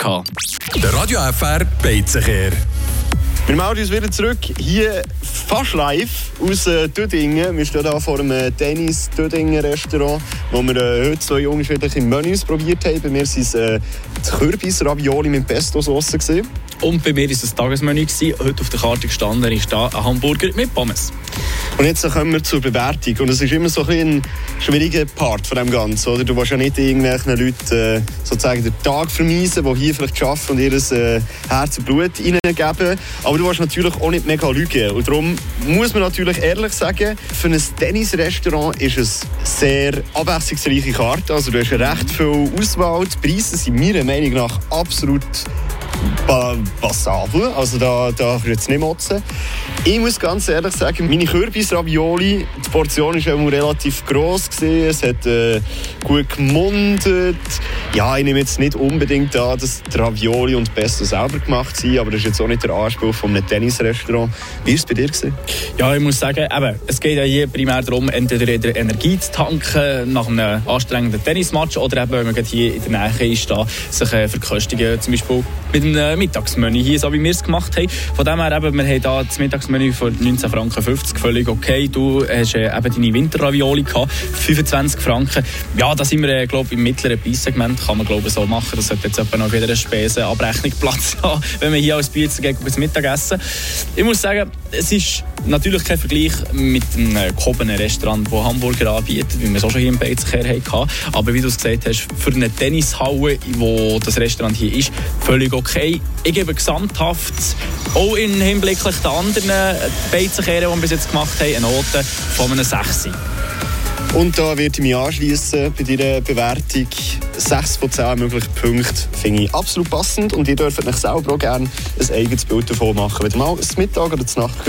gehabt. Der Radio FR Beizenkehr. Wir melden uns wieder zurück, hier fast live aus äh, Düdingen. Wir stehen hier vor einem Dennis Düdingen Restaurant, wo wir äh, heute zwei unterschiedliche Menüs probiert haben. Bei mir waren es äh, Kürbis-Ravioli mit Pesto-Sauce. Und bei mir war es ein Tagesmenü. Gewesen. Heute auf der Karte gestanden ist da ein Hamburger mit Pommes. Und jetzt kommen wir zur Bewertung. Und es ist immer so ein, ein schwieriger Part von dem Ganzen. Oder? Du willst ja nicht irgendwelchen Leuten äh, sozusagen den Tag vermiesen, die hier vielleicht arbeiten und ihr äh, Herz und Blut hineingeben. Aber du willst natürlich auch nicht mega lügen. Und darum muss man natürlich ehrlich sagen, für ein Tennis-Restaurant ist es sehr abwechslungsreiche Karte. Also du hast recht viel Auswahl. Die Preise sind meiner Meinung nach absolut passabel. Also da, da kannst du jetzt nicht motzen. Ich muss ganz ehrlich sagen, meine Kürbis-Ravioli, die Portion war relativ gross. Gewesen. Es hat äh, gut gemundet. Ja, ich nehme jetzt nicht unbedingt an, dass die Ravioli und Pesto selber gemacht sind, aber das ist jetzt auch nicht der Anspruch von einem Tennisrestaurant. Wie war es bei dir? Gewesen? Ja, ich muss sagen, eben, es geht ja hier primär darum, entweder Energie zu tanken nach einem anstrengenden Tennismatch oder eben, wenn man hier in der Nähe ist, da, sich äh, verköstigen, zum Beispiel mit einem Mittagsmenü hier, so wie wir es gemacht haben. Von dem her, eben, wir haben hier das Mittagsmenü für 19,50 Franken, völlig okay. Du hast äh, eben deine Winterravioli gehabt, 25 Franken. Ja, da sind wir, äh, glaube im mittleren Preissegment, kann man glaube so machen. Das sollte jetzt etwa noch wieder eine Spesenabrechnung Platz haben, wenn man hier als Biezer geht bis Mittagessen. Ich muss sagen, es ist natürlich kein Vergleich mit einem äh, gehobenen Restaurant, das Hamburger anbietet, wie wir es auch schon hier im Beizenkehr hatten. Aber wie du es gesagt hast, für eine Tennishalle, wo das Restaurant hier ist, völlig okay. Ich gebe gesamthaft, auch im Hinblick auf die anderen Beizenkehren, die wir bis jetzt gemacht haben, eine Note von einem 6. Und da werde ich mich anschließen bei deiner Bewertung. 6 von 10 möglichen Punkten finde ich absolut passend und ihr dürft euch selber auch gerne ein eigenes Bild davon machen. Wenn ihr mal das Mittag oder das Nacht